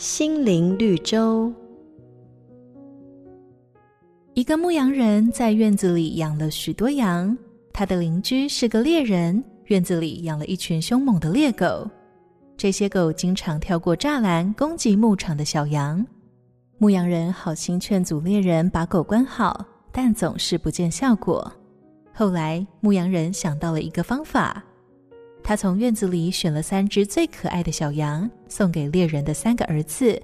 心灵绿洲。一个牧羊人在院子里养了许多羊，他的邻居是个猎人，院子里养了一群凶猛的猎狗。这些狗经常跳过栅栏，攻击牧场的小羊。牧羊人好心劝阻猎人把狗关好，但总是不见效果。后来，牧羊人想到了一个方法。他从院子里选了三只最可爱的小羊，送给猎人的三个儿子。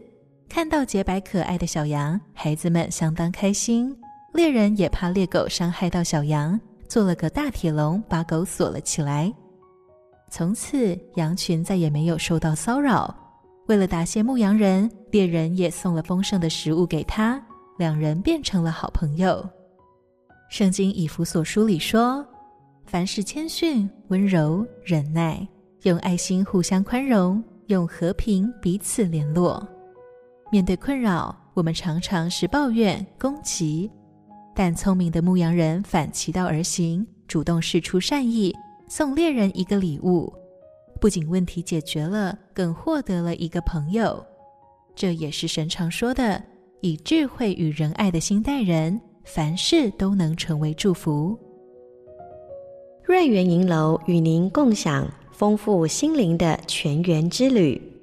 看到洁白可爱的小羊，孩子们相当开心。猎人也怕猎狗伤害到小羊，做了个大铁笼，把狗锁了起来。从此，羊群再也没有受到骚扰。为了答谢牧羊人，猎人也送了丰盛的食物给他，两人变成了好朋友。圣经以弗所书里说。凡事谦逊、温柔、忍耐，用爱心互相宽容，用和平彼此联络。面对困扰，我们常常是抱怨、攻击，但聪明的牧羊人反其道而行，主动释出善意，送猎人一个礼物，不仅问题解决了，更获得了一个朋友。这也是神常说的：以智慧与仁爱的心待人，凡事都能成为祝福。瑞园银楼与您共享丰富心灵的泉源之旅。